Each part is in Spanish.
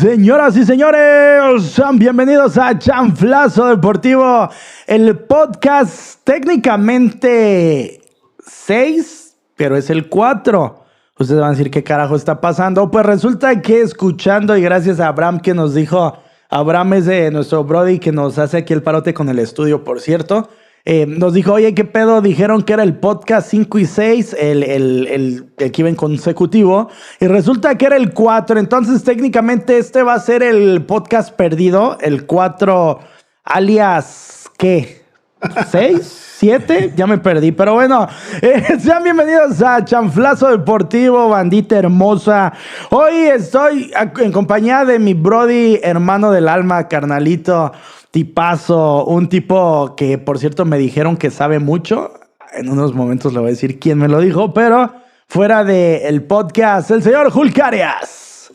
Señoras y señores, sean bienvenidos a Chanflazo Deportivo, el podcast técnicamente 6, pero es el 4. Ustedes van a decir qué carajo está pasando. Pues resulta que escuchando y gracias a Abraham que nos dijo, Abraham es de nuestro Brody que nos hace aquí el parote con el estudio, por cierto. Eh, nos dijo, oye, ¿qué pedo? Dijeron que era el podcast 5 y 6, el, el, el, el, que iba consecutivo, y resulta que era el 4. Entonces, técnicamente, este va a ser el podcast perdido, el 4, alias, ¿qué? ¿6? ¿Siete? Ya me perdí. Pero bueno, eh, sean bienvenidos a Chanflazo Deportivo, bandita hermosa. Hoy estoy en compañía de mi Brody, hermano del alma, carnalito tipazo, un tipo que por cierto me dijeron que sabe mucho. En unos momentos le voy a decir quién me lo dijo, pero fuera del podcast, el señor Julcarias.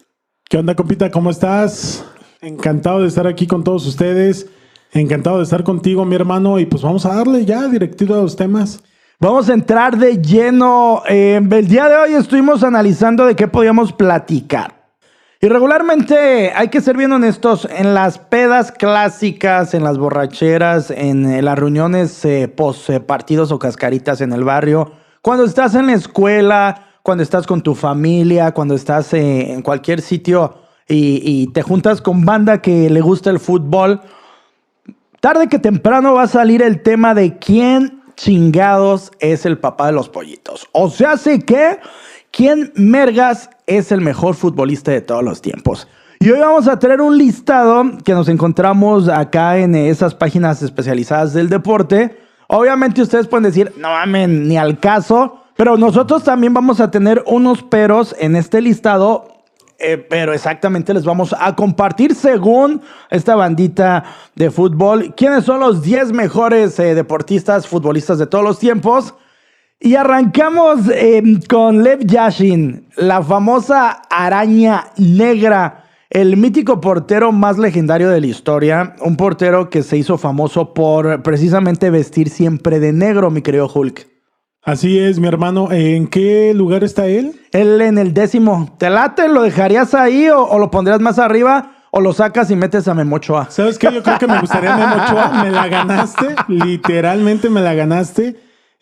¿Qué onda, compita? ¿Cómo estás? Encantado de estar aquí con todos ustedes. Encantado de estar contigo, mi hermano. Y pues vamos a darle ya directito a los temas. Vamos a entrar de lleno. Eh, el día de hoy estuvimos analizando de qué podíamos platicar. Y regularmente hay que ser bien honestos, en las pedas clásicas, en las borracheras, en eh, las reuniones eh, post eh, partidos o cascaritas en el barrio, cuando estás en la escuela, cuando estás con tu familia, cuando estás en cualquier sitio y, y, te juntas con banda que le gusta el fútbol, tarde que temprano va a salir el tema de quién chingados es el papá de los pollitos. O sea, sé que quién mergas es el mejor futbolista de todos los tiempos. Y hoy vamos a tener un listado que nos encontramos acá en esas páginas especializadas del deporte. Obviamente ustedes pueden decir, no mames, ni al caso, pero nosotros también vamos a tener unos peros en este listado, eh, pero exactamente les vamos a compartir según esta bandita de fútbol, quiénes son los 10 mejores eh, deportistas, futbolistas de todos los tiempos. Y arrancamos eh, con Lev Yashin, la famosa araña negra, el mítico portero más legendario de la historia, un portero que se hizo famoso por precisamente vestir siempre de negro, mi querido Hulk. Así es, mi hermano. ¿En qué lugar está él? Él en el décimo. ¿Te late? ¿Lo dejarías ahí o, o lo pondrías más arriba? o lo sacas y metes a Memochoa. ¿Sabes qué? Yo creo que me gustaría Memochoa. Me la ganaste. Literalmente me la ganaste.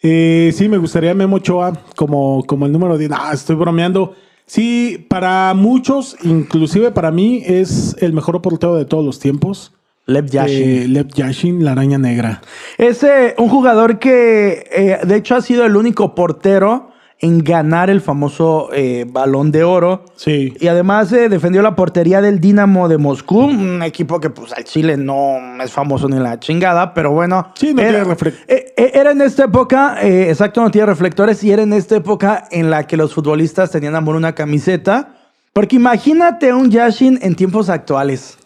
Eh, sí, me gustaría Memo Ochoa como, como el número 10. Ah, estoy bromeando. Sí, para muchos, inclusive para mí, es el mejor portero de todos los tiempos. Lev Yashin. Eh, Lev Yashin, la araña negra. Es eh, un jugador que, eh, de hecho, ha sido el único portero en ganar el famoso eh, balón de oro. Sí. Y además eh, defendió la portería del Dinamo de Moscú, un equipo que pues al Chile no es famoso ni la chingada, pero bueno. Sí, no era, tiene reflectores. eh, era en esta época, exacto, no tiene reflectores, y era en esta época en la que los futbolistas tenían amor una camiseta. Porque imagínate un Yashin en tiempos actuales.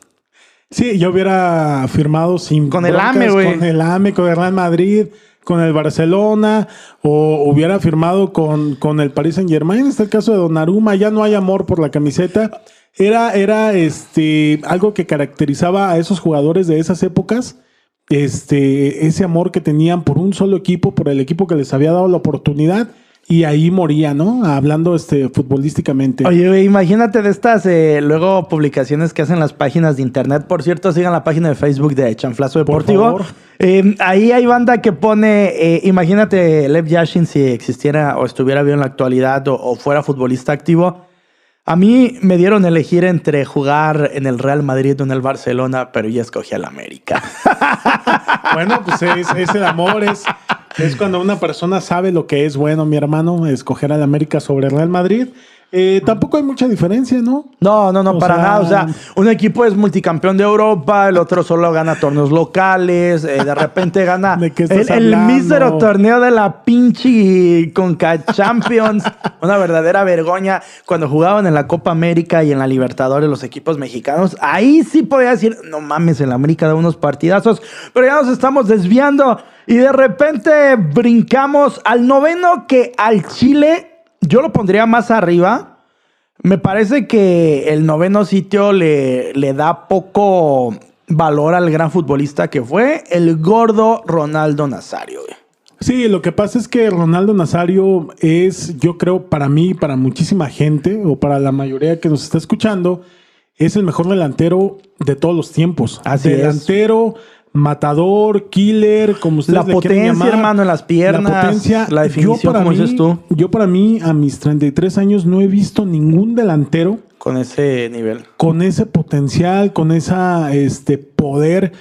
Sí, yo hubiera firmado sin Con el AME, güey. Con el AME, con el Real Madrid, con el Barcelona, o hubiera firmado con, con el Paris Saint Germain. Está el caso de Donnarumma, ya no hay amor por la camiseta. Era, era este, algo que caracterizaba a esos jugadores de esas épocas. Este, ese amor que tenían por un solo equipo, por el equipo que les había dado la oportunidad, y ahí moría, ¿no? Hablando este, futbolísticamente. Oye, imagínate de estas eh, luego publicaciones que hacen las páginas de internet. Por cierto, sigan la página de Facebook de Chanflazo Por Deportivo. favor. Eh, ahí hay banda que pone, eh, imagínate Lev Yashin si existiera o estuviera bien en la actualidad o, o fuera futbolista activo. A mí me dieron a elegir entre jugar en el Real Madrid o en el Barcelona, pero yo escogí al América. Bueno, pues es, es el amor, es, es cuando una persona sabe lo que es bueno, mi hermano, escoger al América sobre Real Madrid. Eh, tampoco hay mucha diferencia, ¿no? No, no, no, O para sea- nada. O sea, un equipo es multicampeón de Europa, el otro solo gana torneos locales, eh, de repente gana ¿De qué el, el mísero torneo de la pinche Conca Champions. Una verdadera vergüenza cuando jugaban en la Copa América y en la Libertadores los equipos mexicanos. Ahí sí podía decir, no mames, el América da unos partidazos, pero ya nos estamos desviando y de repente brincamos al noveno que al Chile yo lo pondría más arriba. Me parece que el noveno sitio le, le da poco valor al gran futbolista que fue el gordo Ronaldo Nazario. güey. Sí, lo que pasa es que Ronaldo Nazario es, yo creo, para mí, para muchísima gente, o para la mayoría que nos está escuchando, es el mejor delantero de todos los tiempos. Así es. Matador, killer, como ustedes La le potencia, llamar. hermano, en las piernas, La potencia. la definición, yo para como mí, dices tú. Yo para mí, a mis 33 años, no he visto ningún delantero Con ese nivel. con ese potencial, con esa este poder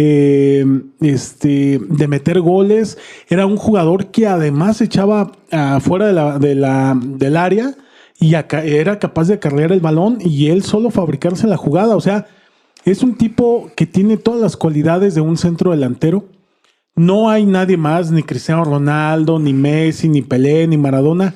eh, este, de meter goles. Era un jugador que además echaba afuera de la, de la- del área y era capaz de acarrear el balón y él solo fabricarse la jugada. O sea, es un tipo que tiene todas las cualidades de un centro delantero. No hay nadie más, ni Cristiano Ronaldo, ni Messi, ni Pelé, ni Maradona,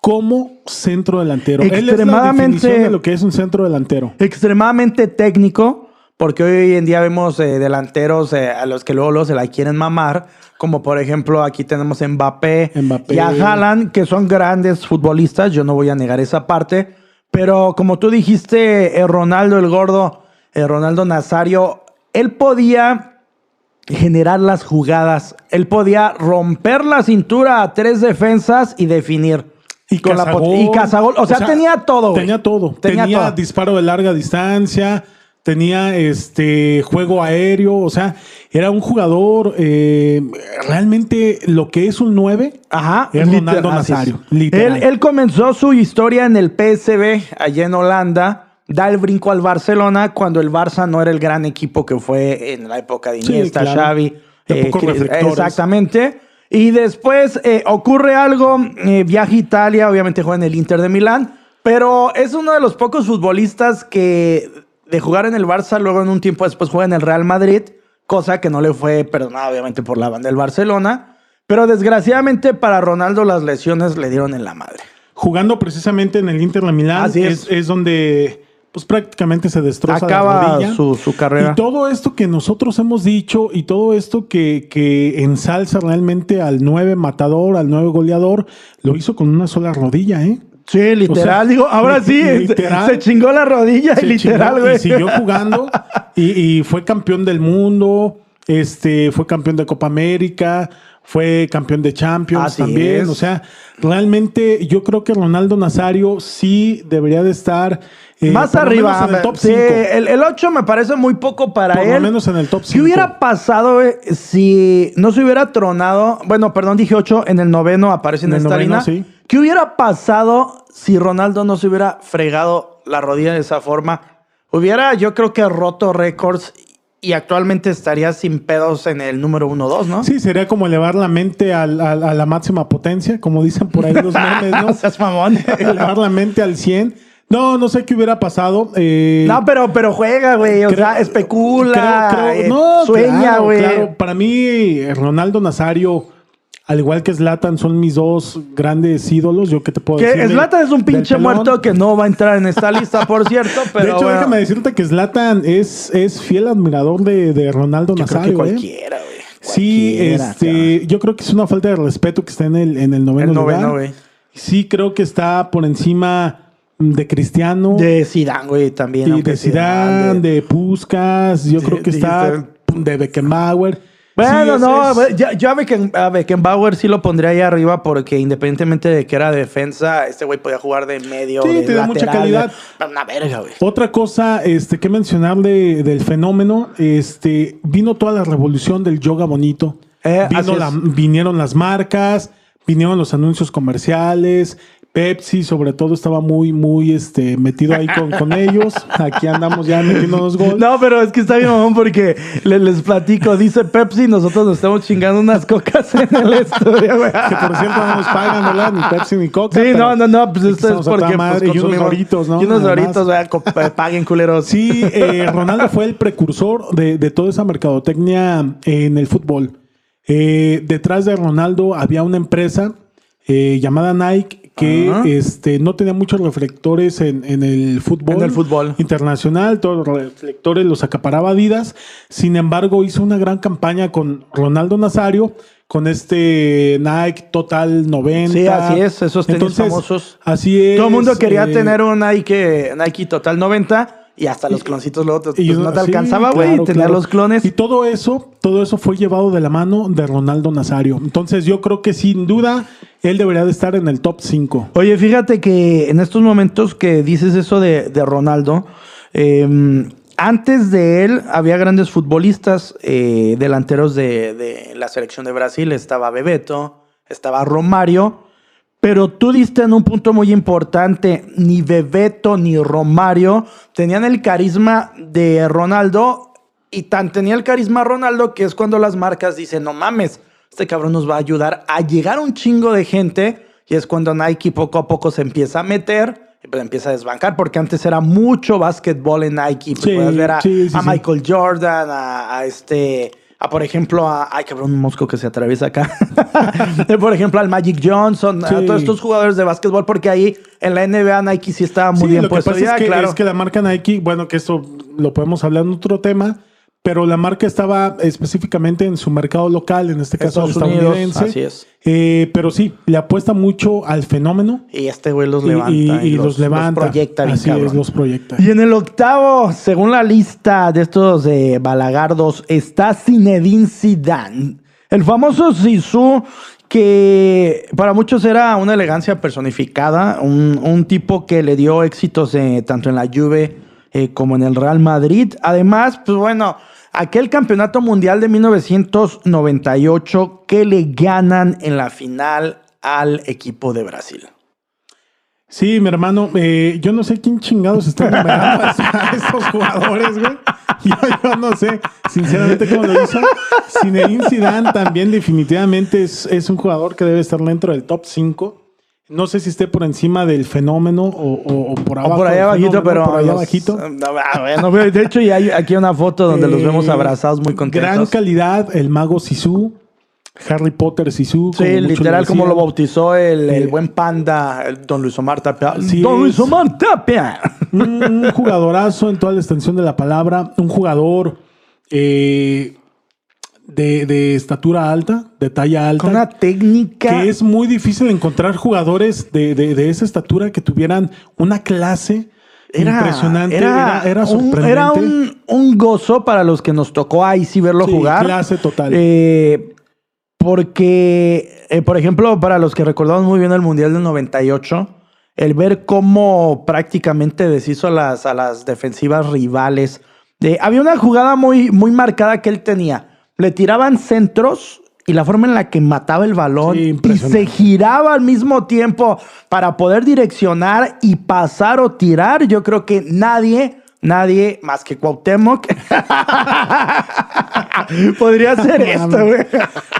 como centro delantero. Él es la Extremadamente- definición de lo que es un centro delantero. Extremadamente técnico, porque hoy en día vemos eh, delanteros eh, a los que luego, luego se la quieren mamar, como por ejemplo aquí tenemos a Mbappé, Mbappé. y a Haaland, que son grandes futbolistas, yo no voy a negar esa parte, pero como tú dijiste, eh, Ronaldo el gordo, eh, Ronaldo Nazario, él podía generar las jugadas, él podía romper la cintura a tres defensas y definir. Y Con la cazagol. y cazagol, o sea, tenía todo. Tenía todo. Tenía Tenía, todo. disparo de larga distancia, tenía este juego aéreo, o sea, era un jugador eh, realmente lo que es un 9. Ajá, Es Ronaldo. Nazario, literal. Él, él comenzó su historia en el PSV, allá en Holanda. Da el brinco al Barcelona cuando el Barça no era el gran equipo que fue en la época de Sí, Iniesta, claro. Xavi. Reflectores. Exactamente. Y después eh, ocurre algo, eh, viaja a Italia, obviamente juega en el Inter de Milán, pero es uno de los pocos futbolistas que de jugar en el Barça, luego en un tiempo después juega en el Real Madrid, cosa que no le fue perdonada obviamente por la banda del Barcelona, pero desgraciadamente para Ronaldo las lesiones le dieron en la madre. Jugando precisamente en el Inter de Milán Así es. es. es donde pues prácticamente se destroza la rodilla. su, su carrera. Y todo esto que nosotros hemos dicho y todo esto que, que ensalza realmente al 9 matador, al 9 goleador, lo hizo con una sola rodilla, ¿eh? Sí, literal. O sea, digo, ahora sí, literal. se chingó la rodilla, Se literal, güey. Y siguió jugando y, y fue campeón del mundo, este, fue campeón de Copa América, fue campeón de Champions Así también. es. O sea, realmente yo creo que Ronaldo Nazario sí debería de estar eh, Más por arriba, en el top sí, 5. el, el 8 me parece muy poco para Por él. lo menos en el top ¿Qué 5. hubiera pasado güey, si no se hubiera tronado? Bueno, perdón, dije 8, en el noveno aparece en, En esta noveno, sí. ¿Qué hubiera pasado si Ronaldo no se hubiera fregado la rodilla de esa forma? Hubiera, yo creo que roto récords y actualmente estaría sin pedos en el número 1-2, ¿no? Sí, sería como elevar la mente al- al- a la máxima potencia, como dicen por ahí los memes, ¿no? Seas mamón. elevar la mente al 100. No, no sé qué hubiera pasado. eh, No, pero, pero juega, güey. O Creo- sea, especula. creo- creo- eh, no, sueña, güey. claro. Para mí, Ronaldo Nazario, al igual que Zlatan, son mis dos grandes ídolos. Yo qué te puedo decir. Que de- Zlatan es un pinche muerto que no va a entrar en esta lista, por cierto. Pero de hecho, bueno, déjame decirte que Zlatan es, es fiel admirador de, de Ronaldo yo creo que Nazario. ¿eh? cualquiera, güey. Sí, este, yo creo que es una falta de respeto que esté en el, en el noveno El noveno, lugar. güey. Sí, creo que está por encima de Cristiano. De Zidane, güey, también. y aunque de Zidane, de- de Puskas, yo de- creo que de- está de Beckenbauer. Bueno, Sí, no, es- ya- yo a, Becken- a Beckenbauer sí lo pondría ahí arriba porque independientemente de que era defensa, este güey podía jugar de medio, Sí, de tenía mucha lateral, calidad. de- Una verga, güey. Otra cosa este, que mencionar de- del fenómeno, este, vino toda la revolución del yoga bonito. Eh, Vino la- vinieron las marcas, vinieron los anuncios comerciales. Pepsi, sobre todo, estaba muy, muy este, metido ahí con, con ellos. Aquí andamos ya metiéndonos gol. No, pero es que está bien, mamón, porque le- les platico. Dice Pepsi, nosotros nos estamos chingando unas cocas en el estudio, güey. Que por cierto no nos pagan, ¿verdad? Ni Pepsi ni Coca. Sí, no, no, no, pues esto es porque pues, y unos doritos, ¿no? Y unos Además. doritos, güey, eh, paguen culeros. Sí, eh, Ronaldo fue el precursor de, de toda esa mercadotecnia en el fútbol. Eh, detrás de Ronaldo había una empresa eh, llamada Nike que este, no tenía muchos reflectores en, en el fútbol. En el fútbol. Internacional, todos los reflectores los acaparaba Adidas. Sin embargo, hizo una gran campaña con Ronaldo Nazario, con este Nike Total 90. Sí, así es, esos tenis famosos. Así es. Todo el mundo quería eh, tener un Nike, Nike Total 90 y hasta los cloncitos luego te- Y pues, yo- no te sí, alcanzaba, güey, claro, tener claro. los clones. Y todo eso, todo eso fue llevado de la mano de Ronaldo Nazario. Entonces yo creo que sin duda él debería de estar en el top 5. Oye, fíjate que en estos momentos que dices eso de, de Ronaldo, Eh, antes de él había grandes futbolistas, eh, delanteros de, de la selección de Brasil. Estaba Bebeto, estaba Romario. Pero tú diste en un punto muy importante, ni Bebeto ni Romario tenían el carisma de Ronaldo y tan tenía el carisma Ronaldo que es cuando las marcas dicen, no mames, este cabrón nos va a ayudar a llegar a un chingo de gente y es cuando Nike poco a poco se empieza a meter y pues empieza a desbancar porque antes era mucho básquetbol en Nike. Pues Sí, puedes ver a, sí, sí, a sí. Michael Jordan, a, a este... A, por ejemplo, a, ay, cabrón, un mosco que se atraviesa acá. por ejemplo, al Magic Johnson, a todos estos jugadores de básquetbol, porque ahí en la NBA Nike sí estaba muy Sí, bien lo que puesto. pasa Ya, es, que, claro. es que la marca Nike, bueno, que esto lo podemos hablar en otro tema, pero la marca estaba específicamente en su mercado local, en este caso Estados Unidos, estadounidense. así es. Eh, pero sí, le apuesta mucho al fenómeno Y este güey los y, levanta. y- y los, levanta. proyecta bien Así cabrón. es, los proyecta. Y en el octavo, según la lista de estos eh, balagardos, está Zinedine Zidane. El famoso Zizou, que para muchos era una elegancia personificada, un, un tipo que le dio éxitos eh, tanto en la Juve eh, como en el Real Madrid. Además, pues bueno, aquel campeonato mundial de 1998 que le ganan en la final al equipo de Brasil. Sí, mi hermano, eh, yo no sé quién chingados está numerando a estos jugadores, güey. Yo, yo no sé, sinceramente, cómo lo hizo. Zinedine Zidane también definitivamente es, es un jugador que debe estar dentro del top 5. No sé si esté por encima del fenómeno o, o- o por abajo. O por allá abajito, fenómeno, pero. Por allá los- abajito. No, ah, bueno, de hecho, ya hay aquí una foto donde los Eh, vemos abrazados muy Gran contentos. calidad, el mago Sisu, Harry Potter Sisu. Sí, literal, como lo bautizó el, el Eh, buen panda, el don Luis Omar Tapia. Sí, don Luis Omar Tapia. un jugadorazo en toda la extensión de la palabra, un jugador eh, de, de estatura alta, de talla alta, Con una técnica. que es muy difícil encontrar jugadores de, de- de esa estatura que tuvieran una clase impresionante, era, era un, sorprendente. era un, un gozo para los que nos tocó ahí sí verlo Sí, jugar. clase total. Eh, porque, eh, por ejemplo, para los que recordamos muy bien el Mundial del 98, el ver cómo prácticamente deshizo a las, a las defensivas rivales. Eh, había una jugada muy, muy marcada que él tenía. Le tiraban centros y la forma en la que mataba el balón Sí, y se giraba al mismo tiempo para poder direccionar y pasar o tirar. Yo creo que nadie, nadie más que Cuauhtémoc podría hacer esto.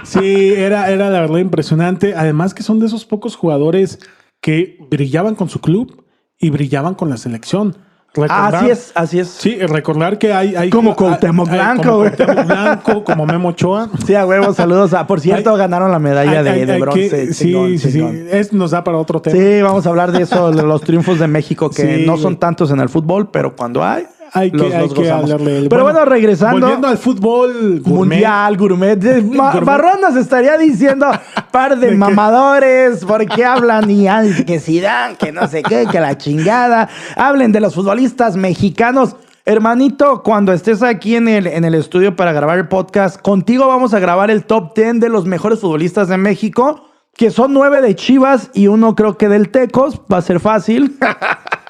Sí, era, era la verdad impresionante. Además que son de esos pocos jugadores que brillaban con su club y brillaban con la selección. Recordar- Así es, así es. Sí, recordar que hay... hay Como Cuauhtémoc hay- Blanco, como güey. Cuauhtémoc Blanco, como Memo Ochoa. Sí, a huevo, saludos. a- por cierto, Hay- ganaron la medalla Hay- de, hay- de hay bronce. que- sí, chingón, sí, sí. Es, nos da para otro tema. Sí, vamos a hablar de eso, de los triunfos de México, que Sí, no son tantos en el fútbol, pero cuando hay, Hay que, los, hay los que hablarle. Pero bueno, regresando. Volviendo al fútbol gourmet. Mundial, gourmet. Gourmet. Barrón nos estaría diciendo, par de ¿De mamadores, ¿por qué hablan? Y ay, que Zidane, que no sé qué, que la chingada. Hablen de los futbolistas mexicanos. Hermanito, cuando estés aquí en el, en el estudio para grabar el podcast, contigo vamos a grabar el top 10 de los mejores futbolistas de México, que son nueve de Chivas y uno creo que del Tecos. Va a ser fácil.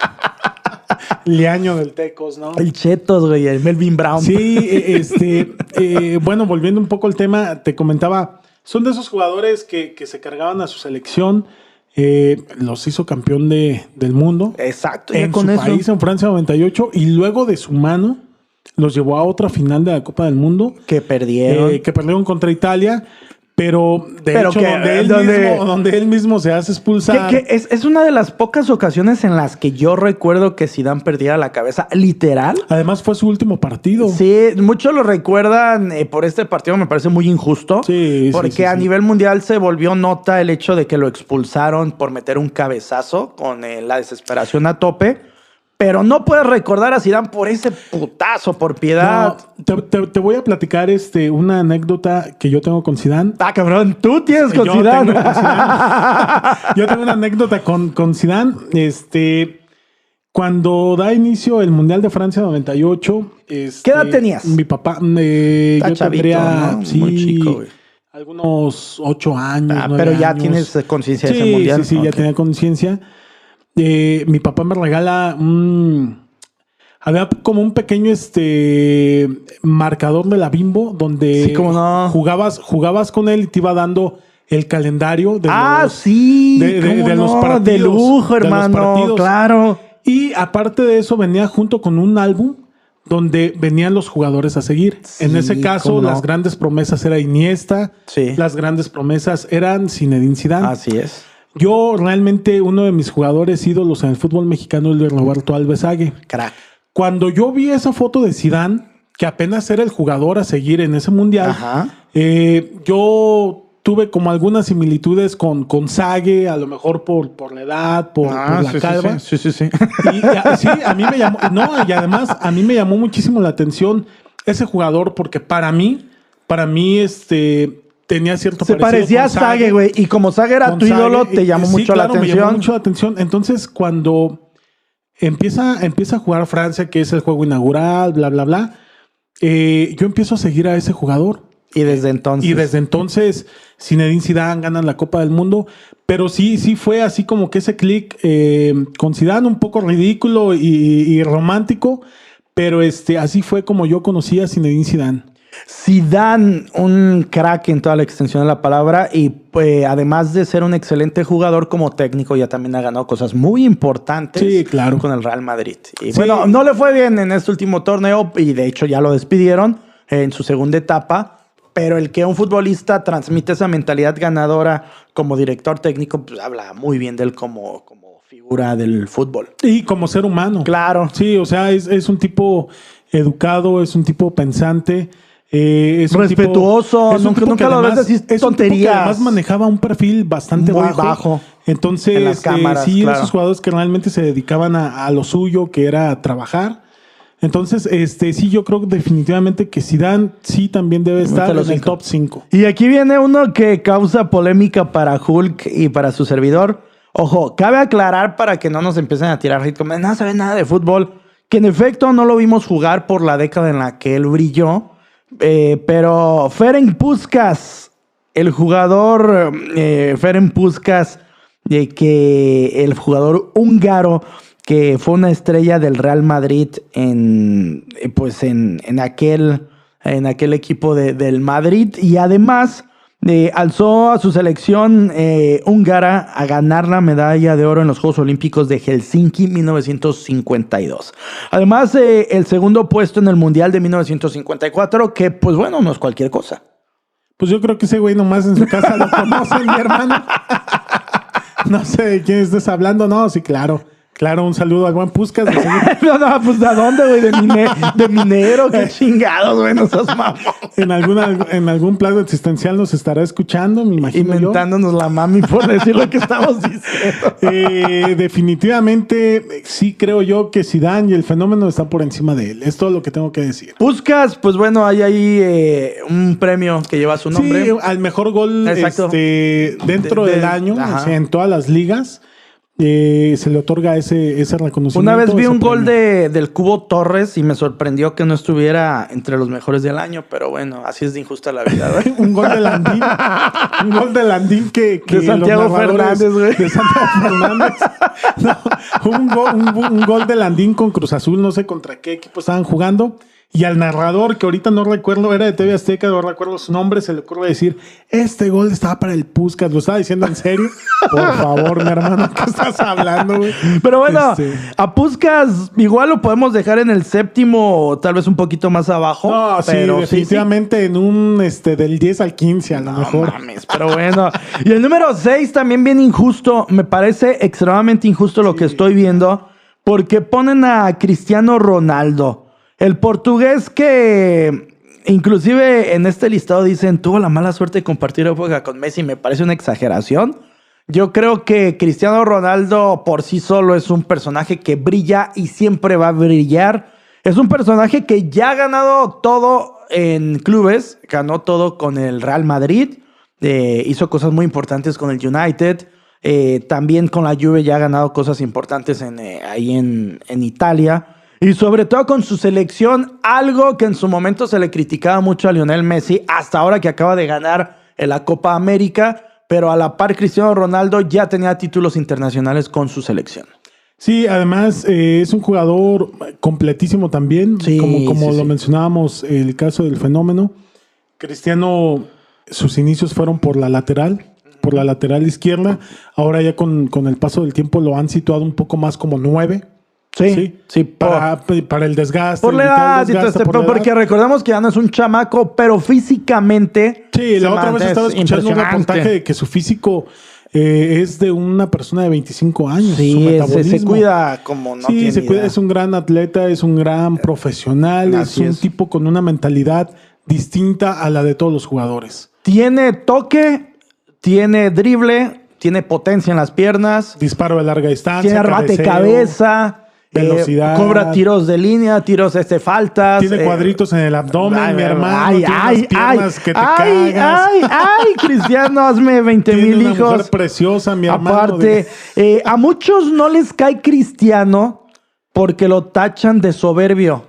Leaño del Tecos, ¿no? El Chetos, güey, el Melvin Brown. Sí, eh, este, eh, bueno, volviendo un poco al tema, te comentaba, son de esos jugadores que, que se cargaban a su selección, eh, los hizo campeón de, del mundo Exacto, en con su eso. país, en Francia 98, y luego de su mano los llevó a otra final de la Copa del Mundo, Que perdieron. eh, que perdieron contra Italia, pero de Pero hecho que- donde, él donde- Mismo, donde él mismo se hace expulsar. Que, que es, es una de las pocas ocasiones en las que yo recuerdo que Zidane perdiera la cabeza, literal. Además fue su último partido. Sí, muchos lo recuerdan eh, por este partido, me parece muy injusto. Sí, sí, Porque sí, a sí. nivel mundial se volvió nota el hecho de que lo expulsaron por meter un cabezazo con eh, la desesperación a tope. Pero no puedes recordar a Zidane por ese putazo, por piedad. No, te, te- te voy a platicar este, una anécdota que yo tengo con Zidane. Ah, cabrón, tú tienes con Yo Zidane. tengo con Zidane. Yo tengo una anécdota con, con Zidane. Este, cuando da inicio el Mundial de Francia 98. este, ¿Qué edad tenías? Mi papá, eh, yo chavito, tendría, ¿no? sí, Muy chico, güey. algunos ocho años. Ah, pero ya años. tienes conciencia de Sí, ese mundial. sí, sí, ya Ok. tenía conciencia. Eh, mi papá me regala un... había como un pequeño este marcador de la Bimbo donde Sí, cómo no. jugabas, jugabas con él y te iba dando el calendario de ah, los, sí. de- de- los partidos, De lujo, hermano. Claro. Y aparte de eso, venía junto con un álbum donde venían los jugadores a seguir. Sí, en ese caso, no. las grandes promesas era Iniesta, Sí. las grandes promesas eran Zinedine Zidane. Así es. Yo realmente uno de mis jugadores ídolos en el fútbol mexicano es Luis Roberto Alves Ague. Crack. Cuando yo vi esa foto de Zidane, que apenas era el jugador a seguir en ese mundial, Ajá. eh, yo tuve como algunas similitudes con, con Sague, a lo mejor por, por la edad, por, Ah, por la sí, sí, calva. Sí, sí, sí. Y, y a- sí, a mí me llamó, no, y además a mí me llamó muchísimo la atención ese jugador porque para mí, para mí, este, tenía cierto Se parecía a Sage, güey. Y como Sage era tu ídolo, te eh, llamó sí, mucho claro, la me llamó atención. mucho la atención. Entonces, cuando empieza, empieza a jugar Francia, que es el juego inaugural, bla, bla, bla, eh, yo empiezo a seguir a ese jugador. Y desde entonces. Y desde entonces, Zinedine Zidane ganan la Copa del Mundo. Pero sí, sí fue así como que ese click eh, con Zidane un poco ridículo y, y romántico. Pero este, así fue como yo conocí a Zinedine Zidane. Zidane, un crack en toda la extensión de la palabra y pues, además de ser un excelente jugador como técnico, ya también ha ganado cosas muy importantes Sí, claro. con el Real Madrid. Y Sí. bueno, no le fue bien en este último torneo y de hecho ya lo despidieron en su segunda etapa, pero el que un futbolista transmite esa mentalidad ganadora como director técnico, pues habla muy bien de él como, como figura del fútbol. Y como ser humano. Claro. Sí, o sea, es, es un tipo educado, es un tipo pensante. Eh, es un tipo- Respetuoso, es un nunca- nunca lo ves decir es un tipo que tonterías. además manejaba un perfil bastante Muy bajo. bajo. Entonces, En las eh, cámaras, sí, claro. esos jugadores que realmente se dedicaban a, a lo suyo, que era trabajar. Entonces, este, sí, yo creo definitivamente que Zidane sí también debe estar en el top 5. Y aquí viene uno que causa polémica para Hulk y para su servidor. Ojo, cabe aclarar para que no nos empiecen a tirar hate como no sabe nada de fútbol, que en efecto no lo vimos jugar por la década en la que él brilló, eh, pero Ferenc Puskas, el jugador eh, Ferenc Puskas, de que el jugador húngaro que fue una estrella del Real Madrid en eh, pues en, en aquel en aquel equipo de- del Madrid. Y además eh, alzó a su selección eh, húngara a ganar la medalla de oro en los Juegos Olímpicos de Helsinki 1952. Además, eh, el segundo puesto en el Mundial de 1954, que pues bueno, no es cualquier cosa. Pues yo creo que ese güey nomás en su casa lo conocen, mi hermano. No sé de quién estés hablando. No, sí, claro. Claro, un saludo al de seguro. no, no, pues ¿a dónde, güey? De, mine- de minero, qué chingados, güey, no seas mamón. En, alguna, en algún plano existencial nos estará escuchando, me imagino yo. Inventándonos la mami por decir lo que estamos diciendo. Eh, definitivamente, sí creo yo que Zidane y el fenómeno está por encima de él. Es todo lo que tengo que decir. Puskas, pues bueno, hay ahí eh, un premio que lleva su nombre. Sí, al mejor gol este, dentro De- de- del año, o sea, en todas las ligas, eh, se le otorga ese, ese reconocimiento. Una vez vi un gol de, del Cubo Torres y me sorprendió que no estuviera entre los mejores del año, pero bueno, así es de injusta la vida, un gol de Landín. un gol de Landín que. que De Santiago Fernández, güey. De Santiago Fernández. No, un, gol, un, un gol de Landín con Cruz Azul, no sé contra qué equipo estaban jugando. Y al narrador, que ahorita no recuerdo, era de TV Azteca, no recuerdo su nombre, se le ocurre decir: Este gol estaba para el Puskas. ¿Lo estaba diciendo en serio? Por favor, mi hermano, ¿qué estás hablando, güey? Pero bueno, Este, a Puskas igual lo podemos dejar en el séptimo, tal vez un poquito más abajo. No, sí, pero definitivamente en un este del 10 al 15, a lo No mejor. mames, pero bueno. Y el número 6 también bien injusto. Me parece extremadamente injusto lo que estoy viendo. Porque ponen a Cristiano Ronaldo. El portugués que inclusive en este listado dicen tuvo la mala suerte de compartir época con Messi. Me parece una exageración. Yo creo que Cristiano Ronaldo por sí solo es un personaje que brilla y siempre va a brillar. Es un personaje que ya ha ganado todo en clubes, ganó todo con el Real Madrid, eh, hizo cosas muy importantes con el United, eh, también con la Juve ya ha ganado cosas importantes eh, ahí en Italia. Y sobre todo con su selección, algo que en su momento se le criticaba mucho a Lionel Messi, hasta ahora que acaba de ganar en la Copa América, pero a la par Cristiano Ronaldo ya tenía títulos internacionales con su selección. Sí, además eh, es un jugador completísimo también, Sí, como, como sí, lo sí. mencionábamos, el caso del fenómeno. Cristiano, sus inicios fueron por la lateral, por la lateral izquierda. Ahora ya con, con el paso del tiempo lo han situado un poco más como nueve. Sí, sí, para, para el desgaste. por la edad y todo este, por porque edad. recordemos que ya no es un chamaco, pero físicamente. Sí, se la otra vez estaba es escuchando un reportaje de que su físico eh, es de una persona de 25 años. su Sí, se metabolismo. cuida como no sí, tiene se cuida, idea. es un gran atleta, es un gran profesional, Así es un es. tipo con una mentalidad distinta a la de todos los jugadores. Tiene toque, tiene drible, tiene potencia en las piernas, Disparo de larga distancia, tiene arbate de eh, velocidad. cobra tiros de línea, tiros este faltas. Tiene eh, cuadritos en el abdomen, ay, mi hermano. Ay, tiene ay, ay, que te ay, cagas. ay, ay, Cristiano, hazme 20 Tiene mil una mujer hijos. preciosa, mi hermano. Aparte, de- eh, a muchos no les cae Cristiano porque lo tachan de soberbio.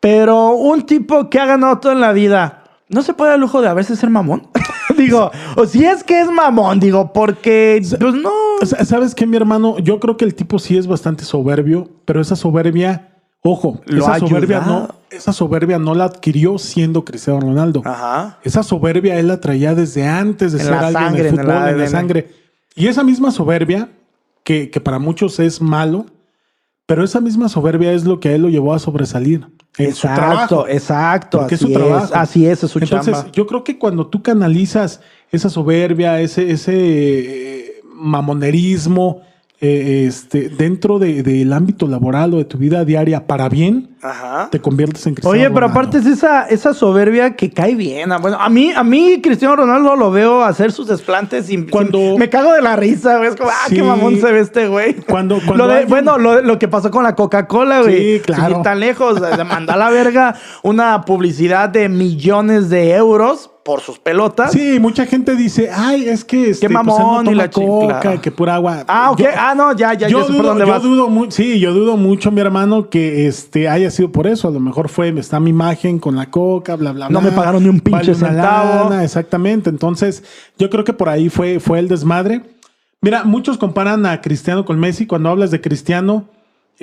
Pero un tipo que ha ganado todo en la vida, ¿no se puede dar lujo de a veces ser mamón? digo, o si es que es mamón, digo, porque, pues no. ¿Sabes qué, mi hermano? Yo creo que el tipo sí es bastante soberbio, pero esa soberbia, ojo, Lo esa soberbia no, esa soberbia no la adquirió siendo Cristiano Ronaldo. Ajá. Esa soberbia él la traía desde antes de En ser la alguien sangre, en en el fútbol, en la ADN. sangre. Y esa misma soberbia, que, que para muchos es malo, pero esa misma soberbia es lo que a él lo llevó a sobresalir. En su Exacto, trabajo. exacto. Porque es así su trabajo. es, así es, es su Entonces, chamba. yo creo que cuando tú canalizas esa soberbia, ese, ese mamonerismo, eh, este, dentro de- del ámbito laboral o de tu vida diaria para bien, Ajá. te conviertes en Cristiano Oye, pero Ronaldo. aparte es esa, esa soberbia que cae bien. Ah, Bueno, a mí, a mí Cristiano Ronaldo lo veo hacer sus desplantes y Cuando- me cago de la risa, güey. Es como, ah, Sí. qué mamón se ve este güey. Cuando- cuando Lo de- alguien- Bueno, lo, lo que pasó con la Coca-Cola, güey. Sí, claro. Sin ir tan lejos, de mandar a la verga una publicidad de millones de euros por sus pelotas. Sí, mucha gente dice, ay, es que este, Qué pues, él no mamón y la coca, claro. que pura agua. Ah, ok. Yo- ah, no, ya, ya, yo ya sé por dónde yo vas. dudo sí, yo dudo mucho, mi hermano, que este haya sido por eso. A lo mejor fue, está mi imagen con la coca, bla, bla, bla. No me pagaron ni un pinche Vale una centavo. lana, exactamente. Entonces, yo creo que por ahí fue, fue el desmadre. Mira, muchos comparan a Cristiano con Messi. Cuando hablas de Cristiano,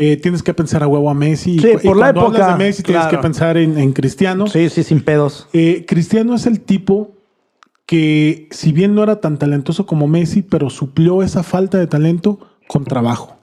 eh, tienes que pensar a huevo a Messi. Sí, Y por la cuando hablas época, de Messi, tienes que pensar en, en Cristiano. Sí, sí, sin pedos. Eh, Cristiano es el tipo que, si bien no era tan talentoso como Messi, pero suplió esa falta de talento con trabajo.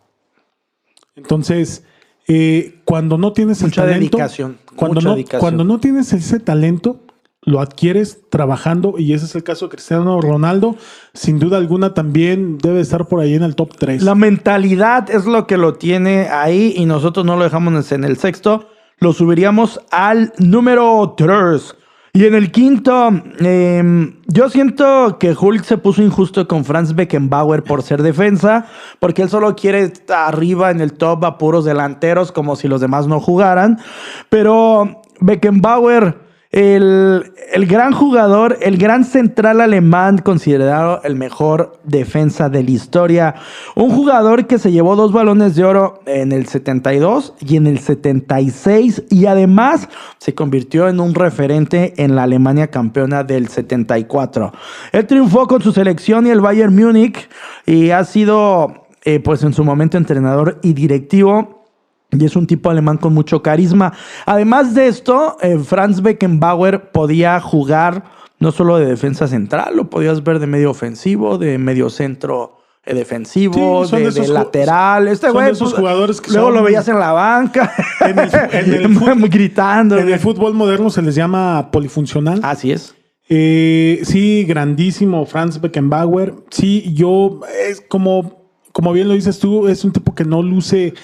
Entonces, eh, cuando no tienes Mucha el talento, dedicación, cuando mucha no, dedicación. cuando no tienes ese talento, lo adquieres trabajando y ese es el caso de Cristiano Ronaldo. Sin duda alguna también debe estar por ahí en el top 3. La mentalidad es lo que lo tiene ahí y nosotros no lo dejamos en el sexto. Lo subiríamos al número 3. Y en el quinto, eh, yo siento que Hulk se puso injusto con Franz Beckenbauer por ser defensa, porque él solo quiere estar arriba en el top a puros delanteros, como si los demás no jugaran. Pero Beckenbauer, el, el gran jugador, el gran central alemán, considerado el mejor defensa de la historia. Un jugador que se llevó dos balones de oro en el 72 y en el 76 y además se convirtió en un referente en la Alemania campeona del 74. Él triunfó con su selección y el Bayern Múnich y ha sido eh, pues en su momento entrenador y directivo y es un tipo alemán con mucho carisma. Además de esto, eh, Franz Beckenbauer podía jugar no solo de defensa central, lo podías ver de medio ofensivo, de medio centro eh, defensivo, Sí, de, lateral. Este güey, esos pues, jugadores que luego son- lo veías en la banca, En el fu- en el fut- gritando. en el fútbol moderno se les llama polifuncional. Así es. Eh, sí, grandísimo Franz Beckenbauer. Sí, yo es como, como bien lo dices tú, es un tipo que no luce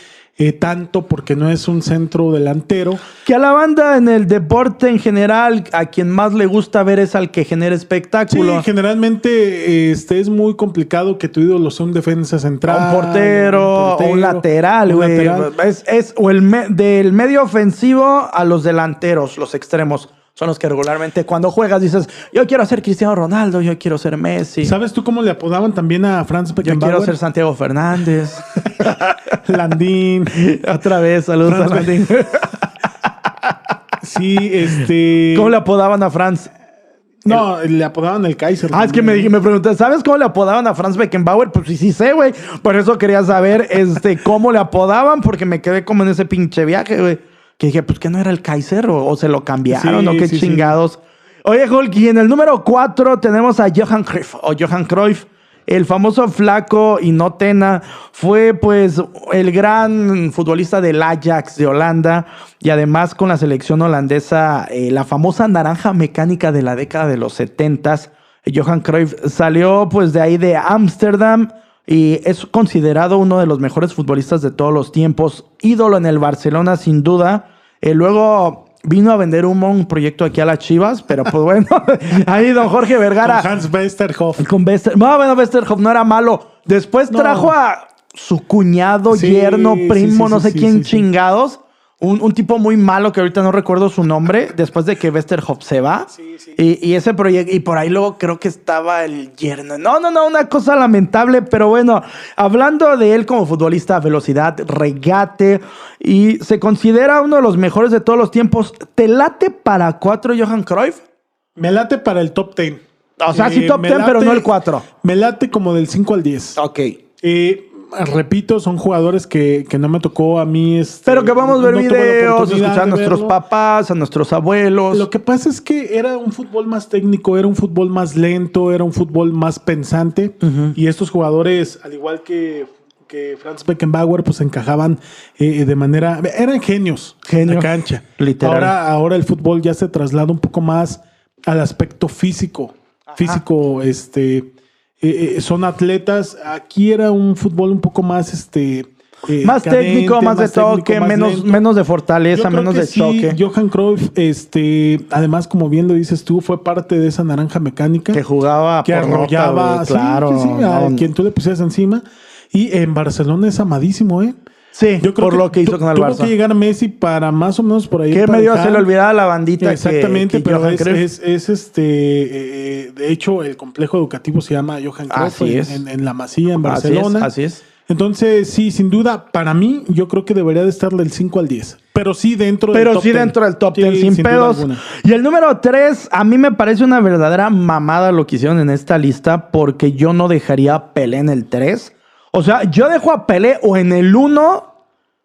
eh, tanto porque no es un centro delantero. Que a la banda en el deporte en general, a quien más le gusta ver es al que genera Sí, espectáculo. generalmente este, es muy complicado que tu ídolo sea un defensa central. un portero, un o portero, un lateral, güey. es- o el me- del medio ofensivo a los delanteros, los extremos. Son los que regularmente cuando juegas dices, yo quiero ser Cristiano Ronaldo, yo quiero ser Messi, ¿Sabes tú cómo le apodaban también a Franz yo Beckenbauer? quiero ser Santiago Fernández. Landín. Otra vez, saludos Franz a Landín. Sí, este. ¿Cómo le apodaban a Franz? No, le apodaban el Kaiser. Ah, es que me, me pregunté, ¿sabes cómo le apodaban a Franz Beckenbauer? Pues sí, sí sé, güey. Por eso quería saber este, cómo le apodaban, porque me quedé como en ese pinche viaje, güey. Que dije, pues que no era el Kaiser o, o se lo cambiaron Sí, o qué sí, chingados. Oye, Hulk, y en el número 4 tenemos a Johan Cruyff o Johan Cruyff. El famoso flaco y no Tena fue pues el gran futbolista del Ajax de Holanda y además con la selección holandesa, eh, la famosa naranja mecánica de la década de los 70s. Johan Cruyff salió pues de ahí de Ámsterdam y es considerado uno de los mejores futbolistas de todos los tiempos, ídolo en el Barcelona sin duda. Eh, luego vino a vender humo un proyecto aquí a las Chivas, pero pues bueno, ahí don Jorge Con Vergara Hans Westerhoff. con Bester. No, bueno, Westerhoff no era malo. Después No. trajo a su cuñado, Sí, yerno, primo, sí, no sé sí, quién sí, sí. chingados. Un, un tipo muy malo que ahorita no recuerdo su nombre, después de que Westerhoff se va. Y, y ese proyecto, y por ahí luego creo que estaba el yerno. No, no, no, una cosa lamentable, pero bueno, hablando de él como futbolista, velocidad, regate, y se considera uno de los mejores de todos los tiempos. ¿Te late para cuatro Johan Cruyff? Me late para el top 10. O sea, sí Eh, top 10, pero late- no el 4. Me late como del 5 al 10. Ok. Eh, repito, son jugadores que, que no me tocó a mí. este, Pero que vamos a ver no videos, escuchar a nuestros verlo. papás, a nuestros abuelos. Lo que pasa es que era un fútbol más técnico, era un fútbol más lento, era un fútbol más pensante. Y estos jugadores, al igual que, que Franz Beckenbauer, pues encajaban eh, de manera. Eran genios en Genios, la cancha. literal. Ahora, ahora el fútbol ya se traslada un poco más al aspecto físico. Físico, este. Eh, eh, son atletas. Aquí era un fútbol un poco más este. eh, más cadente, técnico, más, de toque, más menos, lento. menos de fortaleza, menos de sí, choque. Johan Cruyff, este, además, como bien lo dices tú, fue parte de esa naranja mecánica que jugaba que por arrollaba, sí, claro. sí, a no. quien tú le pusieras encima. Y en Barcelona es amadísimo, ¿eh? Sí, por lo que hizo con el tuvo Barça. que llegar Messi para más o menos por ahí. que para medio se le olvidaba la bandita Exactamente, que pero Johan es, es- es, este, eh, de hecho, el complejo educativo se llama Johan Cruyff en, en- en la Masía, en Así es, Barcelona. así es. Entonces, sí, sin duda, para mí, yo creo que debería de estar del 5 al 10. Pero sí dentro del Pero top sí 10. dentro del top Sí, 10, sin, pedos. Y el número 3, a mí me parece una verdadera mamada lo que hicieron en esta lista, porque yo no dejaría a Pelé en el 3. O sea, yo dejo a Pelé o en el 1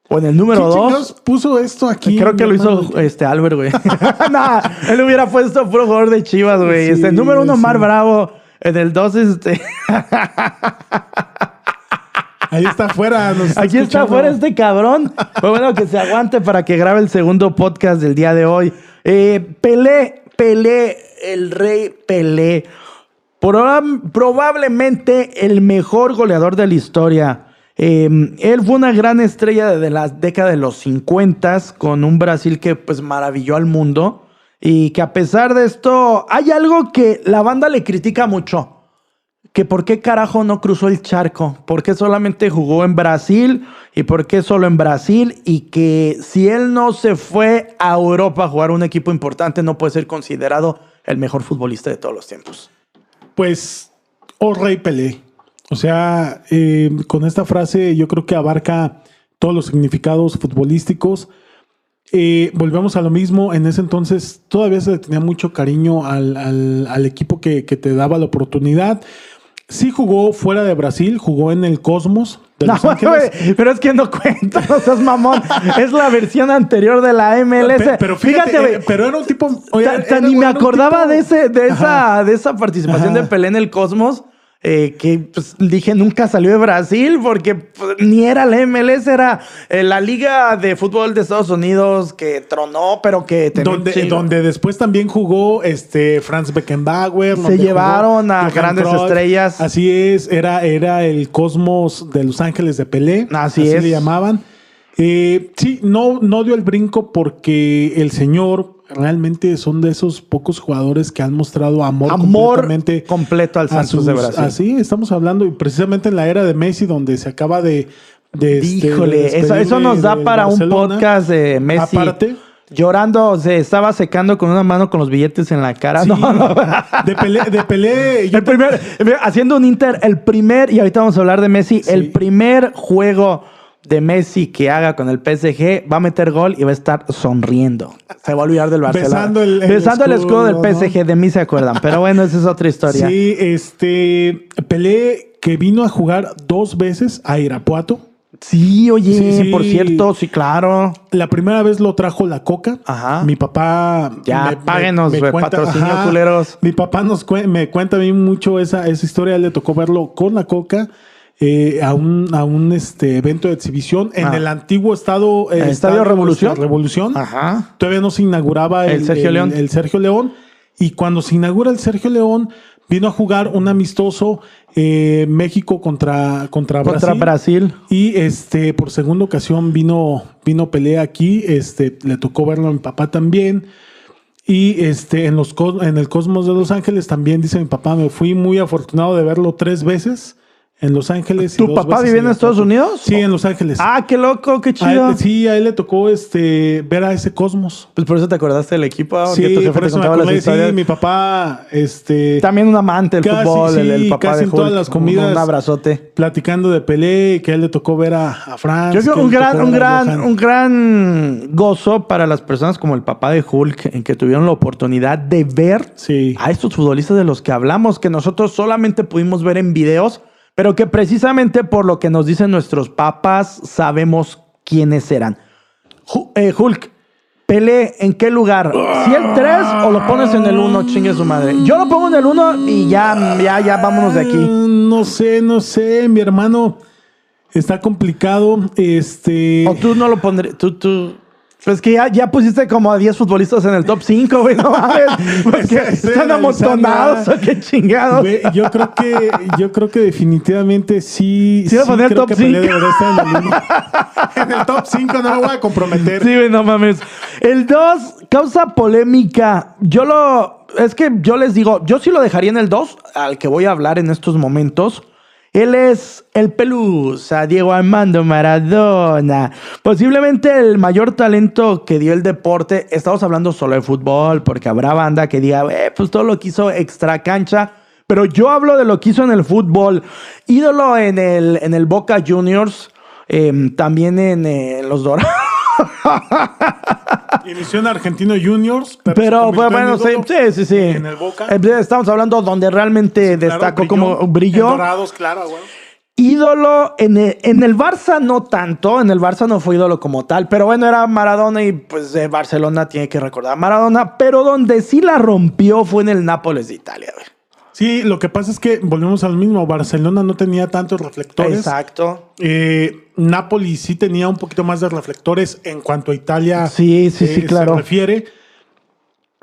o en el número ¿Quién 2. chingados puso esto aquí? Creo que lo hizo este Albert, güey. nah, él hubiera puesto puro jugador de Chivas, güey. Sí, este número uno, sí. Mar Bravo. En el 2, este. Ahí está afuera. Aquí está afuera este cabrón. Pues bueno, que se aguante para que grabe el segundo podcast del día de hoy. Eh, Pelé, Pelé, el rey Pelé. Proba- probablemente el mejor goleador de la historia. Eh, él fue una gran estrella de la década de los 50 con un Brasil que pues maravilló al mundo y que a pesar de esto hay algo que la banda le critica mucho que por qué carajo no cruzó el charco, por qué solamente jugó en Brasil y por qué solo en Brasil y que si él no se fue a Europa a jugar un equipo importante no puede ser considerado el mejor futbolista de todos los tiempos. Pues, oh rey Pelé. O sea, eh, con esta frase yo creo que abarca todos los significados futbolísticos. Eh, volvemos a lo mismo. En ese entonces todavía se tenía mucho cariño al, al- al equipo que, que te daba la oportunidad. Sí jugó fuera de Brasil, jugó en el Cosmos No, pero es que no cuenta, no seas mamón. es la versión anterior de la MLS. Pe- pero fíjate, eh, pero era un tipo. oye, Ta- era- ta- era ni me acordaba tipo- de, ese, de, esa, de esa participación Ajá. de Pelé en el Cosmos. Eh, que pues, dije nunca salió de Brasil porque pues, ni era la MLS, era eh, la Liga de Fútbol de Estados Unidos que tronó, pero que Donde, donde después también jugó este Franz Beckenbauer. Se llevaron a grandes estrellas. Así es, era, era el cosmos de Los Ángeles de Pelé. Así es. le llamaban. Eh, sí, no, no dio el brinco porque el señor realmente son de esos pocos jugadores que han mostrado amor, amor completamente completo al Santos sus- de Brasil. Así estamos hablando, y precisamente en la era de Messi, donde se acaba de. de, este, Híjole, de eso, eso nos da para un podcast de Messi. Aparte. Llorando, se estaba secando con una mano con los billetes en la cara. Sí, No, no. de Pelé, de Pelé yo El primer, haciendo un Inter, el primer, y ahorita vamos a hablar de Messi, Sí. el primer juego de Messi que haga con el PSG, va a meter gol y va a estar sonriendo. Se va a olvidar del Barcelona. Besando el- el Besando el escudo del. PSG, de mí se acuerdan. Pero bueno, esa es otra historia. Sí, este Pelé que vino a jugar dos veces a Irapuato. Sí, oye, Sí, sí. por cierto, sí, claro. La primera vez lo trajo la coca. Ajá. Mi papá. Ya, páguenos, güey, patrocinio, culeros. Mi papá nos me cuenta a mí mucho esa, esa historia. Le tocó verlo con la coca eh, a un, a un este, evento de exhibición en Ah. el antiguo estado. eh, ¿El Estadio Revolución? Revolución. Ajá. Todavía no se inauguraba el, El Sergio el- León. el Sergio León. Y cuando se inaugura el Sergio León, vino a jugar un amistoso eh, México contra, contra, Contra Brasil. y este, por segunda ocasión vino, vino pelea aquí. Este, le tocó verlo a mi papá también. Y este, en, los, en el Cosmos de Los Ángeles también, dice mi papá, me fui muy afortunado de verlo tres veces en Los Ángeles. y ¿Tu papá vivía en. Estados Unidos? Sí, en Los Ángeles. Ah, qué loco, qué A chido. él- sí, a él le tocó este, ver a ese Cosmos. Pues por eso te acordaste del equipo, Sí, tu jefe por te eso me contaba las acordé, historias. sí, mi papá, este, También un amante del Casi, fútbol, el, el sí, papá casi de en todas Hulk. las comidas. Un abrazote. platicando de Pelé, que a él le tocó ver a, a Franz. Yo creo que un gran, un gran, un gran gozo para las personas como el papá de Hulk, en que tuvieron la oportunidad de ver Sí. a estos futbolistas de los que hablamos, que nosotros solamente pudimos ver en videos, pero que precisamente por lo que nos dicen nuestros papás sabemos quiénes eran. Eh, Hulk, Pelé, ¿en qué lugar? ¿Si el 3 o lo pones en el 1? Chingue su madre. Yo lo pongo en el 1 y ya, ya, ya vámonos de aquí. Mm, No sé, no sé, mi hermano. Está complicado. Este. O tú no lo pondrías. Tú, tú. Pues que ya, ya pusiste como a 10 futbolistas en el top 5, güey. No mames. Porque Estoy están amontonados o qué chingados. Ve, yo creo que, yo creo que definitivamente sí. Sí, va a poner creo top que Pelé cinco. debería estar en el uno. En el top 5 no me voy a comprometer. Sí, güey, no mames. El 2 causa polémica. Yo lo. Es que yo les digo, yo sí lo dejaría en el 2, al que voy a hablar en estos momentos. Él es el Pelusa, Diego Armando Maradona. Posiblemente el mayor talento que dio el deporte. Estamos hablando solo de fútbol, porque habrá banda que diga, eh, pues todo lo que hizo extra cancha. Pero yo hablo de lo que hizo en el fútbol. Ídolo en el, en el Boca Juniors, em, también en eh, los Dorados. Inició en Argentino Juniors. Pero, pues, bueno, en sí, sí, sí, sí. En el Boca. Eh, Estamos hablando donde realmente Claro, destacó brilló. como En brilló. Dorados, claro, güey. Ídolo en el, en el Barça no tanto, en el Barça no fue ídolo como tal, pero bueno, era Maradona y pues eh, Barcelona tiene que recordar a Maradona, pero donde sí la rompió fue en el Nápoles de Italia. güey. Sí, lo que pasa es que volvemos al mismo. Barcelona no tenía tantos reflectores. Exacto. Eh, Napoli sí tenía un poquito más de reflectores en cuanto a Italia Sí, sí, sí, eh, claro. se refiere.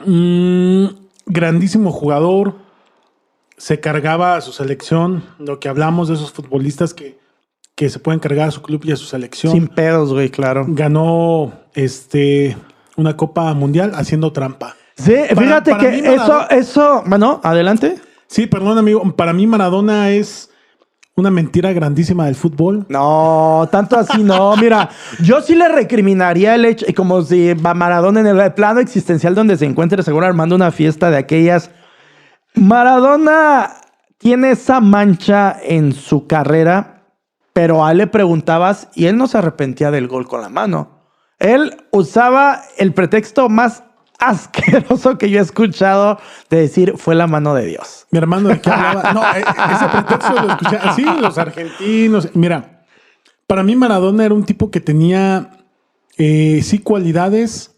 Mm, grandísimo jugador. Se cargaba a su selección. Lo que hablamos de esos futbolistas que, que se pueden cargar a su club y a su selección. Sin pedos, güey, claro. Ganó este, una Copa Mundial haciendo trampa. Sí, Para- fíjate para que eso, eso, bueno, adelante. Sí, perdón, amigo. Para mí, Maradona es una mentira grandísima del fútbol. No, tanto así no. Mira, yo sí le recriminaría el hecho, como si Maradona en el plano existencial donde se encuentre seguro armando una fiesta de aquellas. Maradona tiene esa mancha en su carrera, pero a él le preguntabas y él no se arrepentía del gol con la mano. Él usaba el pretexto más asqueroso que yo he escuchado de decir fue la mano de Dios. Mi hermano, ¿de qué hablaba? No, eh, ese pretexto lo escuché. Sí, los argentinos. Mira, para mí Maradona era un tipo que tenía, eh, sí, cualidades,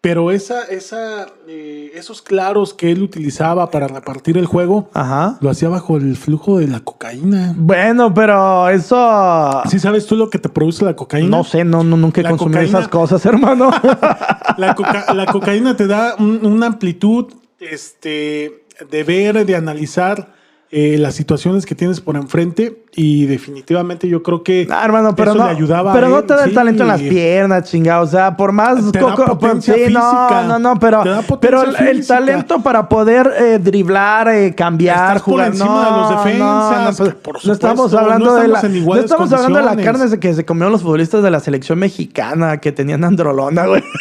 pero esa, esa, eh, esos claros que él utilizaba para repartir el juego, Ajá. lo hacía bajo el flujo de la cocaína. Bueno, pero eso... ¿Sí sabes tú lo que te produce la cocaína? No sé, no, no nunca he La consumido cocaína- esas cosas, hermano. La, coca- la cocaína te da un- una amplitud este, de ver, de analizar eh, las situaciones que tienes por enfrente y definitivamente yo creo que Ah, hermano, pero eso no, le ayudaba pero a no él, te da el sí. talento en las piernas, chingado. O sea, por más Te da potencia sí, no, física. no, no, pero, pero el, talento para poder eh, driblar, eh, cambiar, Estás por jugar, encima no, de los defensas, no, no, por no estamos hablando no de la, estamos no hablando de la carne que se comieron los futbolistas de la selección mexicana que tenían androlona, güey.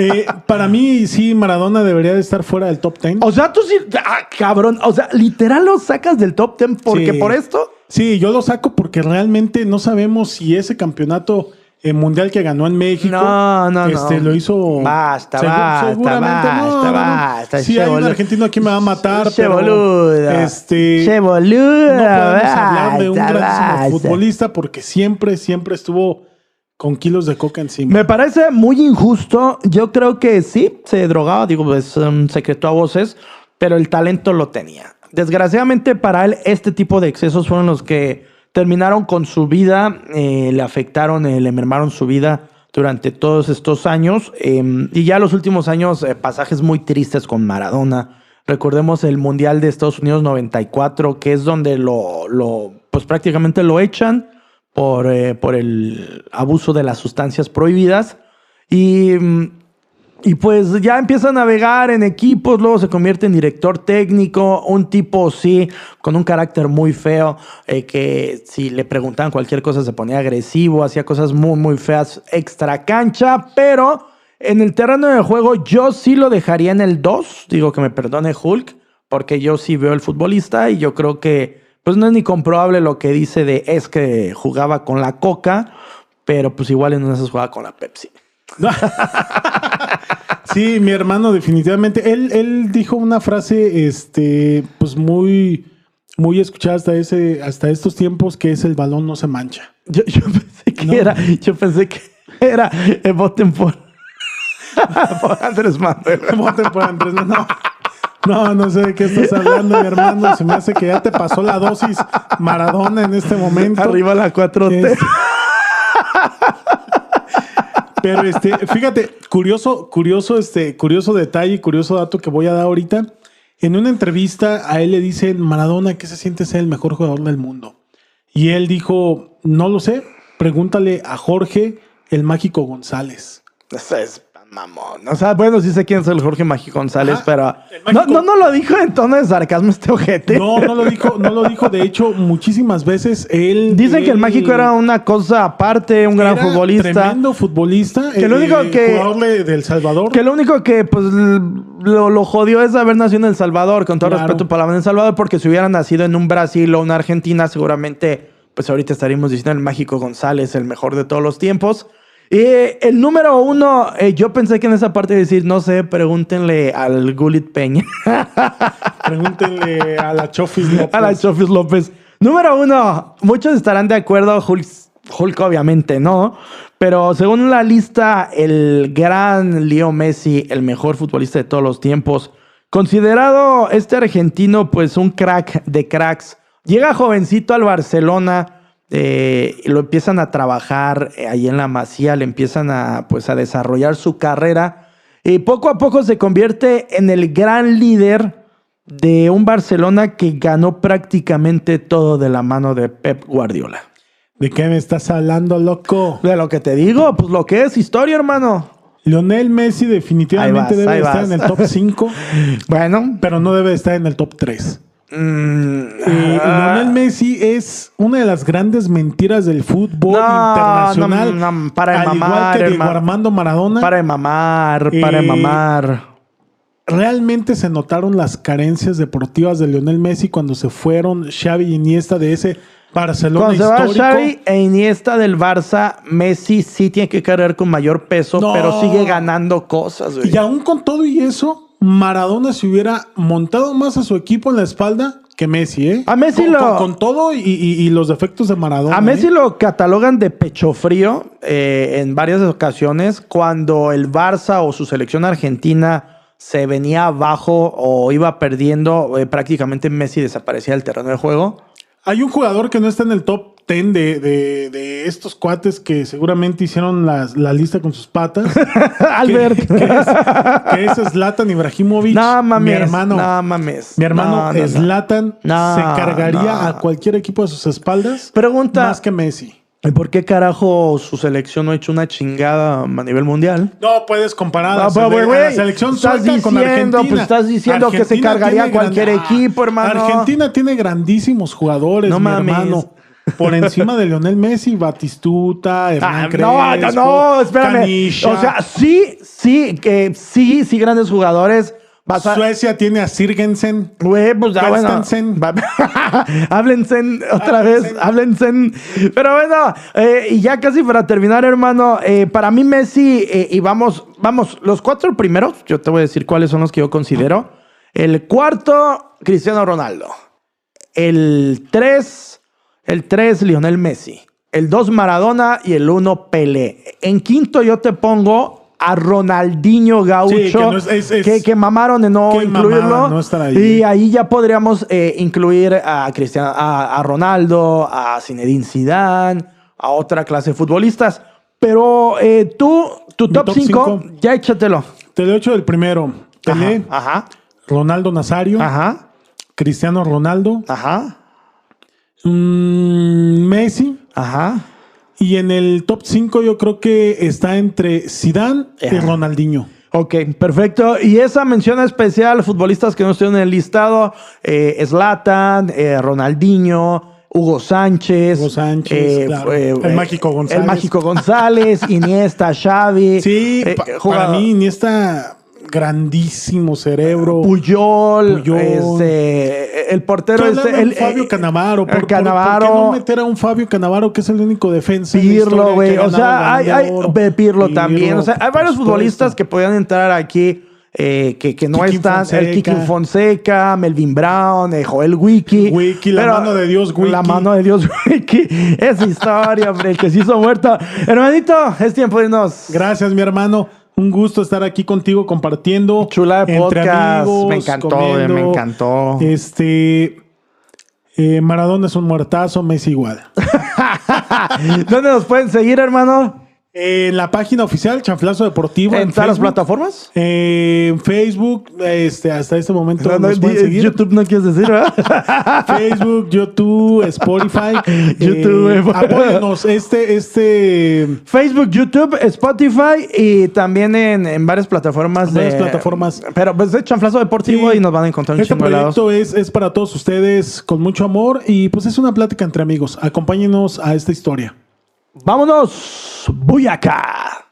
Eh, para mí sí Maradona debería de estar fuera del top 10. O sea, tú sí, ah, cabrón, o sea, literal lo sacas del top 10 porque Sí. por esto. Sí, yo lo saco porque realmente no sabemos si ese campeonato eh, mundial que ganó en México No, no, no. este, lo hizo. Basta, basta, seguramente no, basta, no, no. basta, Sí, hay un argentino aquí me va a matar, Che pero boludo. este Che no podemos hablar de un grandísimo futbolista porque siempre, siempre estuvo con kilos de coca encima. Me parece muy injusto. Yo creo que sí, se drogaba, digo, es un secreto a voces, pero el talento lo tenía. Desgraciadamente para él, este tipo de excesos fueron los que terminaron con su vida, eh, le afectaron, eh, le mermaron su vida durante todos estos años. eh, y ya los últimos años, eh, pasajes muy tristes con Maradona. Recordemos el Mundial de Estados Unidos 94, que es donde lo, lo pues prácticamente lo echan por, por el abuso de las sustancias prohibidas. Y, mm, y pues ya empieza a navegar en equipos, luego se convierte en director técnico, un tipo sí, con un carácter muy feo, eh, que si le preguntaban cualquier cosa se ponía agresivo, hacía cosas muy, muy feas extra cancha, pero en el terreno de juego yo sí lo dejaría en el 2, digo que me perdone Hulk, porque yo sí veo el futbolista y yo creo que pues no es ni comprobable lo que dice de es que jugaba con la coca, pero pues igual en una esas jugaba con la Pepsi. Sí, mi hermano, definitivamente. Él, él dijo una frase, este, pues muy, muy escuchada hasta ese, hasta estos tiempos, que es el balón no se mancha. Yo, yo pensé que No. era, yo pensé que era eh, voten por, por Andrés Manuel. Voten por Andrés, no, no. No, no sé de qué estás hablando, mi hermano. Se me hace que ya te pasó la dosis Maradona en este momento. Arriba la 4T. Este- Pero este, fíjate, curioso, curioso, este, curioso detalle, curioso dato que voy a dar ahorita. En una entrevista a él le dicen, Maradona, ¿qué se siente ser el mejor jugador del mundo? Y él dijo, no lo sé, pregúntale a Jorge el Mágico González. Es mamón. O sea, bueno, sí sé quién es el Jorge Mágico González, Ajá. pero no, no, no lo dijo en tono de sarcasmo este ojete. No, no lo dijo, no lo dijo. De hecho, muchísimas veces él. Dicen que el Mágico era una cosa aparte, un gran era futbolista. Tremendo futbolista. Que lo único que- Jugador de, de El Salvador. Que lo único que pues lo, lo jodió es haber nacido en El Salvador, con todo Claro. respeto para El Salvador, porque si hubiera nacido en un Brasil o una Argentina, seguramente, pues ahorita estaríamos diciendo el Mágico González, el mejor de todos los tiempos. Y el número uno, eh, yo pensé que en esa parte de decir, no sé, pregúntenle al Gulit Peña, Pregúntenle a la Chofis López. a la Chofis López. Número uno, muchos estarán de acuerdo, Hulk, Hulk obviamente no, pero según la lista, el gran Leo Messi, el mejor futbolista de todos los tiempos, considerado este argentino pues un crack de cracks, llega jovencito al Barcelona, eh, lo empiezan a trabajar eh, ahí en la Masía, le empiezan a pues a desarrollar su carrera y poco a poco se convierte en el gran líder de un Barcelona que ganó prácticamente todo de la mano de Pep Guardiola. ¿De qué me estás hablando, loco? De lo que te digo, pues lo que es historia, hermano. Lionel Messi definitivamente vas, debe estar vas. en el top 5, Bueno, pero no debe estar en el top 3. Mm, Eh, ah, Lionel Messi es una de las grandes mentiras del fútbol No, internacional. no, no, para de al mamar, igual que Diego. Armando Maradona. para de mamar, para de Eh, mamar. Realmente se notaron las carencias deportivas de Lionel Messi cuando se fueron Xavi y Iniesta de ese Barcelona Cuando se va histórico. Xavi e Iniesta del Barça, Messi sí tiene que cargar con mayor peso, No. pero sigue ganando cosas, güey. Y aún con todo y eso, Maradona se hubiera montado más a su equipo en la espalda que Messi, ¿eh? A Messi con, lo- con- con todo y, y- y los defectos de Maradona. A Messi ¿eh? lo catalogan de pecho frío eh, en varias ocasiones cuando el Barça o su selección argentina se venía abajo o iba perdiendo, eh, prácticamente Messi desaparecía del terreno de juego. Hay un jugador que no está en el top 10 de, de- de estos cuates que seguramente hicieron las- la lista con sus patas. Albert. que, que es, que es Zlatan Ibrahimovic. no mames. Mi hermano. No mames. Mi hermano No, no, no. Zlatan No, se cargaría a cualquier equipo de sus espaldas Pregunta. más que Messi. ¿Y por qué carajo su selección no ha hecho una chingada a nivel mundial? No puedes comparar a, la, No, pero, sele- a güey, la selección estás sueca con diciendo, Argentina. pues, estás diciendo que se cargaría cualquier equipo, hermano. Argentina tiene grandísimos jugadores, No mi mames. hermano. Por encima de Lionel Messi, Batistuta, Hernán Ah, Crespo, no, no, espérame. O sea, sí, sí, que sí, sí, grandes jugadores. Vas a- Suecia tiene a Sirgensen. Güey, pues ya bueno. Háblense otra vez, háblense. Pero bueno, eh, y ya casi para terminar, hermano, eh, para mí Messi, eh, y vamos, vamos, los cuatro primeros, yo te voy a decir cuáles son los que yo considero. El cuarto, Cristiano Ronaldo. El tres, el tres, Lionel Messi. El dos, Maradona. Y el uno, Pelé. En quinto yo te pongo a Ronaldinho Gaucho, Sí, que no es- es- es- que, que mamaron de no incluirlo. no ahí. Y ahí ya podríamos eh, incluir a Cristiano, a, a Ronaldo, a Zinedine Zidane, a otra clase de futbolistas. Pero eh, tú, tu top top 5, cinco. ya échatelo. Te lo echo del primero. Pelé, Ajá, Ronaldo Nazario, ajá, Cristiano Ronaldo, ajá, mm, Messi. ajá. Y en el top 5 yo creo que está entre Zidane y. Ronaldinho. Ok, perfecto. Y esa mención especial, futbolistas que no estuvieron en el listado, eh, Zlatan, eh, Ronaldinho, Hugo Sánchez. Hugo Sánchez, claro. El Mágico González. El Mágico González, Iniesta, Xavi. Sí, eh, para mí Iniesta grandísimo cerebro. Puyol, Puyol. este, el portero este, el, Fabio eh, Canavaro. ¿Por, el por- Cannavaro. ¿por qué no meter a un Fabio Canavaro que es el único defensa? Pirlo, güey. O sea, hay, hay Pirlo, también. O sea, hay varios futbolistas que podían entrar aquí. eh, que, que no Kiki están, el. Kiki Fonseca, Melvin Brown, eh, Joel Wiki. Wiki, la mano de Dios, Wiki. La mano de Dios, Wiki. Esa historia, hombre, el que se hizo muerto. Hermanito, es tiempo de irnos. Gracias, mi hermano. Un gusto estar aquí contigo compartiendo. Chula de entre podcast. amigos, me encantó, comiendo. me encantó. Este. eh, Maradona es un muertazo, Messi igual. ¿Dónde nos pueden seguir, hermano? En la página oficial, Chanflazo Deportivo. ¿En todas las plataformas? Eh, En Facebook, este, hasta este momento No, no, nos seguir. YouTube no quieres decir, ¿verdad? Facebook, YouTube, Spotify. YouTube, Eh, güey. apóyennos. Este, este. Facebook, YouTube, Spotify y también en, en varias plataformas. Varias de, plataformas. Pero pues de Chanflazo Deportivo Sí. y nos van a encontrar un Este de lados. proyecto es, es para todos ustedes con mucho amor y pues es una plática entre amigos. Acompáñenos a esta historia. Vámonos, Boyacá.